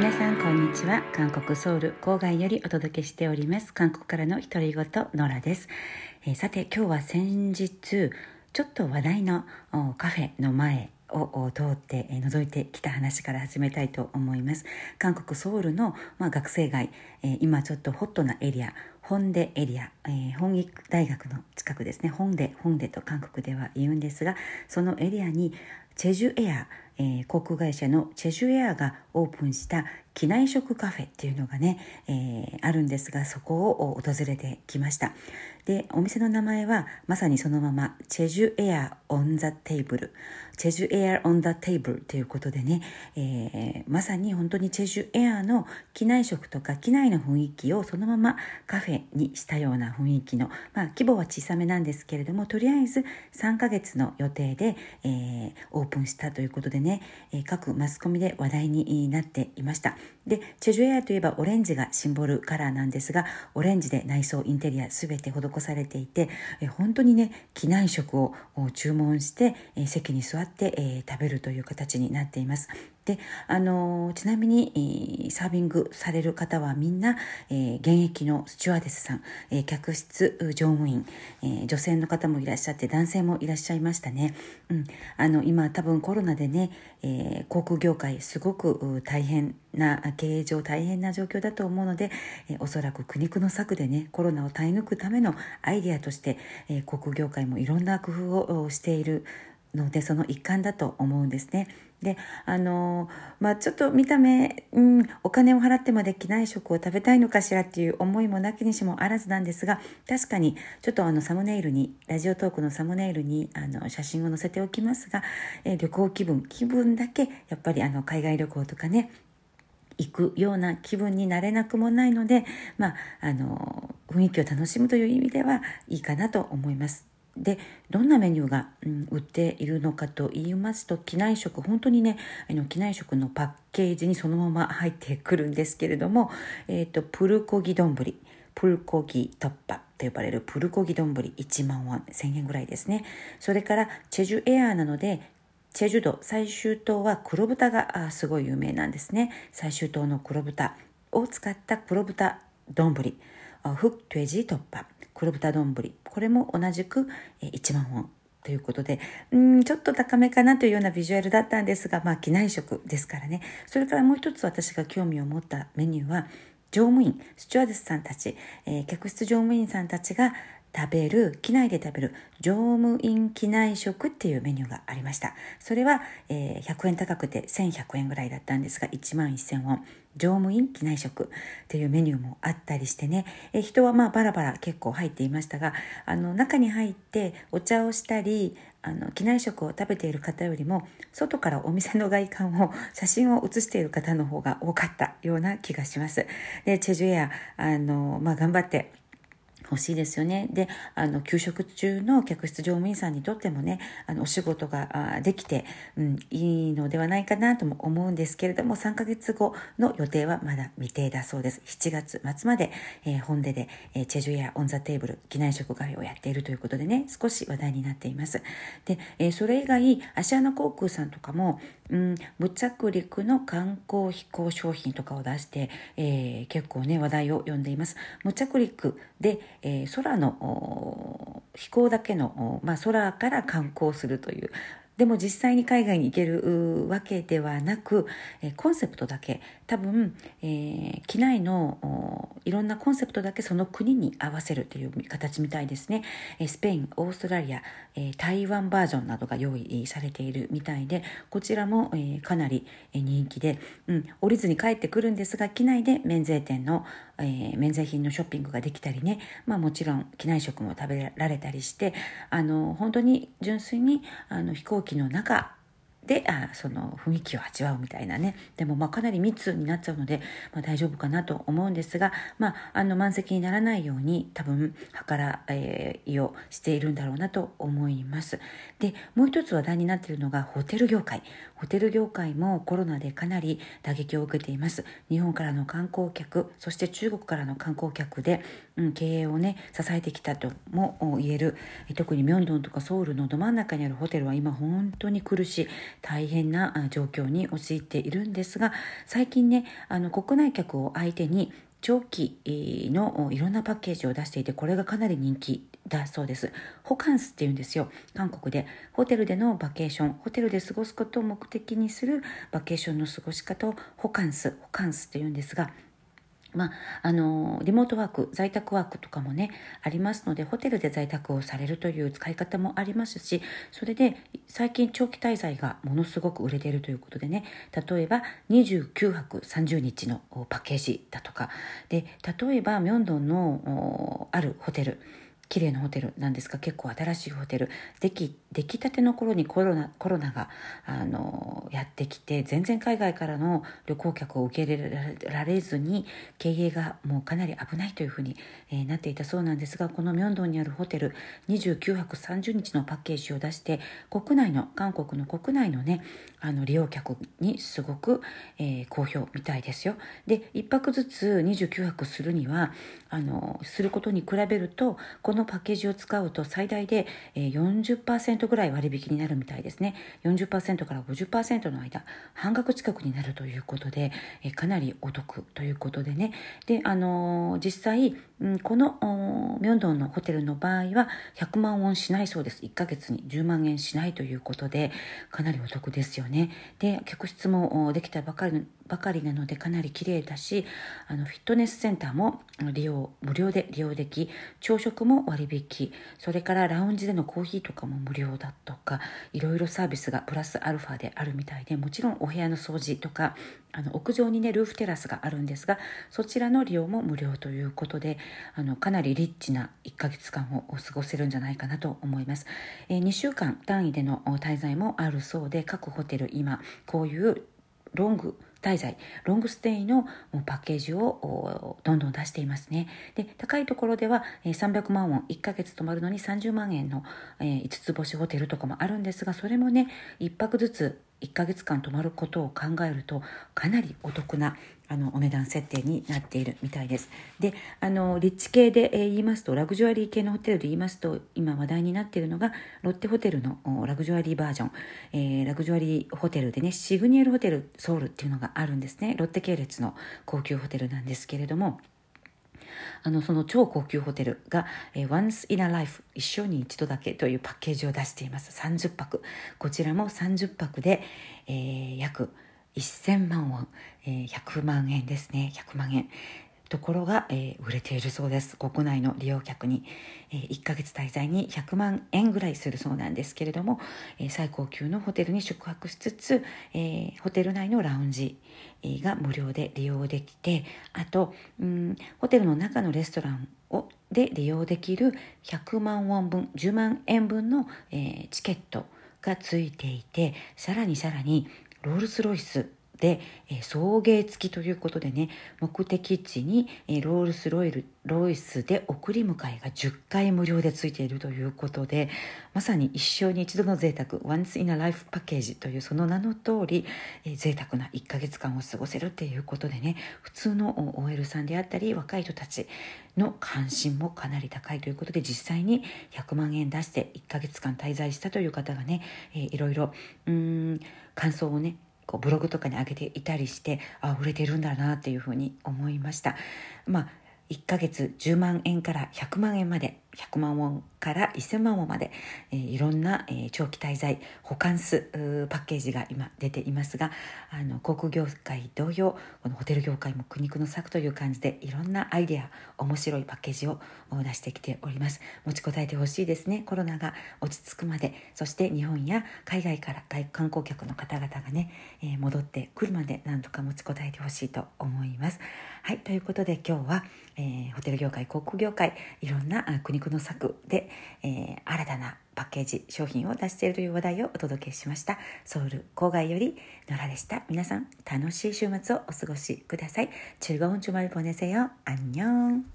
皆さんこんにちは。韓国ソウル郊外よりお届けしております。韓国からの独り言ノラです、えー、さて今日は先日ちょっと話題のカフェの前を通って覗いてきた話から始めたいと思います。韓国ソウルの、まあ、学生街、えー、今ちょっとホットなエリア本出エリア、えー、本育大学の近くですね。本出本出と韓国では言うんですがそのエリアにチェジュエア、えー、航空会社の Jeju Air がオープンした機内食カフェっていうのがね、えー、あるんですがそこを訪れてきました。でお店の名前はまさにそのまま Jeju Air on the Table。Jeju Air on the Table ということでね、えー、まさに本当に Jeju Air の機内食とか機内の雰囲気をそのままカフェにしたような雰囲気の、まあ、規模は小さめなんですけれどもとりあえず3ヶ月の予定で、えー、オープンしたということでね、ねえ、各マスコミで話題になっていました。でチェジュエアといえばオレンジがシンボルカラーなんですがオレンジで内装インテリア全て施されていて、え本当にね機内食を注文して、え席に座って、え食べるという形になっています。であのちなみに、サービングされる方はみんな、え、現役のスチュワーデスさん、え、客室乗務員、え、女性の方もいらっしゃって男性もいらっしゃいましたね、うん、あの今多分コロナでね、え航空業界すごく大変な経営上大変な状況だと思うので、えおそらく苦肉の策でねコロナを耐え抜くためのアイデアとして、え航空業界もいろんな工夫をしているのでその一環だと思うんですね。であのまあちょっと見た目、うん、お金を払ってまで機内食を食べたいのかしらっていう思いもなきにしもあらずなんですが確かにちょっとあのサムネイルにラジオトークのサムネイルにあの写真を載せておきますが、え旅行気分気分だけやっぱりあの海外旅行とかね行くような気分になれなくもないので、まあ、あの雰囲気を楽しむという意味ではいいかなと思います。でどんなメニューが、うん、売っているのかと言いますと機内食本当にねあの機内食のパッケージにそのまま入ってくるんですけれども、えーと、プルコギ丼プルコギ突破と呼ばれるプルコギ丼1万ウォン1000円ぐらいですね。それからチェジュエアーなのでチェジュ島最終島は黒豚があすごい有名なんですね。最終島の黒豚を使った黒豚丼フットェジ突破黒豚丼これも同じく1万ウォンということで、うん、ちょっと高めかなというようなビジュアルだったんですが、まあ、機内食ですからね。それからもう一つ私が興味を持ったメニューは、乗務員、スチュワーデスさんたち、えー、客室乗務員さんたちが食べる、機内で食べる乗務員機内食っていうメニューがありました。それは、えー、100円高くて1100円ぐらいだったんですが、1万1000ウォン。乗務員機内食っていうメニューもあったりしてね、え人はまあバラバラ結構入っていましたが、あの中に入ってお茶をしたり、あの機内食を食べている方よりも外からお店の外観を写真を写している方の方が多かったような気がします。で Jeju Air あの、まあ、頑張って欲しいですよね。で、あの、休職中の客室乗務員さんにとってもね、あの、お仕事ができて、うん、いいのではないかなとも思うんですけれども、3ヶ月後の予定はまだ未定だそうです。7月末まで、えー、弘大で、えー、 Jeju Air on the Table、機内食カフェをやっているということでね、少し話題になっています。で、えー、それ以外、アシアナ航空さんとかも、うん、無着陸の観光飛行商品とかを出して、えー、結構ね、話題を呼んでいます。無着陸で、えー、空の飛行だけの、まあ、空から観光するというでも実際に海外に行けるわけではなく、えコンセプトだけ。多分、えー、機内のいろんなコンセプトだけその国に合わせるという形みたいですね、えスペインオーストラリア、え台湾バージョンなどが用意されているみたいでこちらも、えかなり人気で、うん、降りずに帰ってくるんですが機内で免税店の、えー、免税品のショッピングができたりね、まあ、もちろん機内食も食べられたりしてあの本当に純粋にあの飛行機の中であその雰囲気を味わうみたいなね。でもまあかなり密になっちゃうので、まあ、大丈夫かなと思うんですが、まあ、あの満席にならないように多分計らいをしているんだろうなと思います。でもう一つ話題になっているのがホテル業界。ホテル業界もコロナでかなり打撃を受けています。日本からの観光客そして中国からの観光客で、うん、経営をね支えてきたとも言える。特にミョンドンとかソウルのど真ん中にあるホテルは今本当に苦しい。大変な状況に陥っているんですが最近ねあの国内客を相手に長期のいろんなパッケージを出していてこれがかなり人気だそうです。ホカンスっていうんですよ。韓国で。ホテルでのバケーション。ホテルで過ごすことを目的にするバケーションの過ごし方をホカンスホカンスっていうんですがまあ、あのリモートワーク在宅ワークとかもねありますのでホテルで在宅をされるという使い方もありますしそれで最近長期滞在がものすごく売れているということでね例えば29泊30日のパッケージだとか。で例えばミョンドンのあるホテル。綺麗なホテルなんですが結構新しいホテルでき出来たての頃にコロナコロナがあのやってきて全然海外からの旅行客を受け入れられずに経営がもうかなり危ないというふうに、え、なっていたそうなんですがこのミョンドンにあるホテル29泊30日のパッケージを出して国内の韓国の国内のねあの利用客にすごく、えー、好評みたいですよ。で1泊ずつ29泊するにはあのすることに比べるとこののパッケージを使うと最大で40%ぐらい割引になるみたいですね。40%から50%の間半額近くになるということでかなりお得ということでね。であの実際このミョンドンのホテルの場合は100万ウォンしないそうです。1ヶ月に10万円しないということでかなりお得ですよね。で客室もできたばかりばかりなのでかなり綺麗だしあのフィットネスセンターも利用無料で利用でき朝食も割引。それからラウンジでのコーヒーとかも無料だとかいろいろサービスがプラスアルファであるみたいでもちろんお部屋の掃除とかあの屋上にねルーフテラスがあるんですがそちらの利用も無料ということであのかなりリッチな1ヶ月間を過ごせるんじゃないかなと思います、えー、2週間単位での滞在もあるそうで各ホテル今こういうロング滞在ロングステイのパッケージをどんどん出していますね。で高いところでは300万ウォン1ヶ月泊まるのに30万円の5つ星ホテルとかもあるんですがそれもね1泊ずつ1ヶ月間泊まることを考えるとかなりお得なあのお値段設定になっているみたいです。であのリッチ系で、え、言いますとラグジュアリー系のホテルで言いますと今話題になっているのがロッテホテルのラグジュアリーバージョン、えー、ラグジュアリーホテルでねシグニエルホテルソウルっていうのがあるんですねロッテ系列の高級ホテルなんですけれども。あのその超高級ホテルが、えー、Once in a Life 一生に一度だけというパッケージを出しています30泊こちらも30泊で、えー、約1000万ウォン、えー、100万円ですね。100万円。ところが、えー、売れているそうです。国内の利用客に、えー、1ヶ月滞在に100万円ぐらいするそうなんですけれども、えー、最高級のホテルに宿泊しつつ、えホテル内のラウンジが無料で利用できてあとうんホテルの中のレストランをで利用できる100万ウォン分10万円分の、えチケットがついていてさらにさらにロールス・ロイス。で、え、送迎付きということでね目的地に、え、ロールスロイルロイスで送り迎えが10回無料でついているということでまさに一生に一度の贅沢 Once in a Life パッケージというその名の通り、えー、贅沢な1ヶ月間を過ごせるっていうことでね普通の OL さんであったり若い人たちの関心もかなり高いということで実際に100万円出して1ヶ月間滞在したという方がね、えー、いろいろうん感想をねこうブログとかに上げていたりしてあ売れてるんだなっていうふうに思いました。まあ1ヶ月10万円から100万円まで100万ウォンから1000万ウォンまで、えー、いろんな、えー、長期滞在保管すパッケージが今出ていますがあの航空業界同様このホテル業界も苦肉の策という感じでいろんなアイデア面白いパッケージを出してきております。持ちこたえてほしいですね。コロナが落ち着くまでそして日本や海外から外観光客の方々がね、えー、戻ってくるまでなんとか持ちこたえてほしいと思います。はいということで今日は、えホテル業界航空業界いろんな苦肉の策で、えー、新たなパッケージ商品を出しているという話題をお届けしましたソウル郊外より野良でした皆さん楽しい週末をお過ごしください즐거운주말보내세요안녕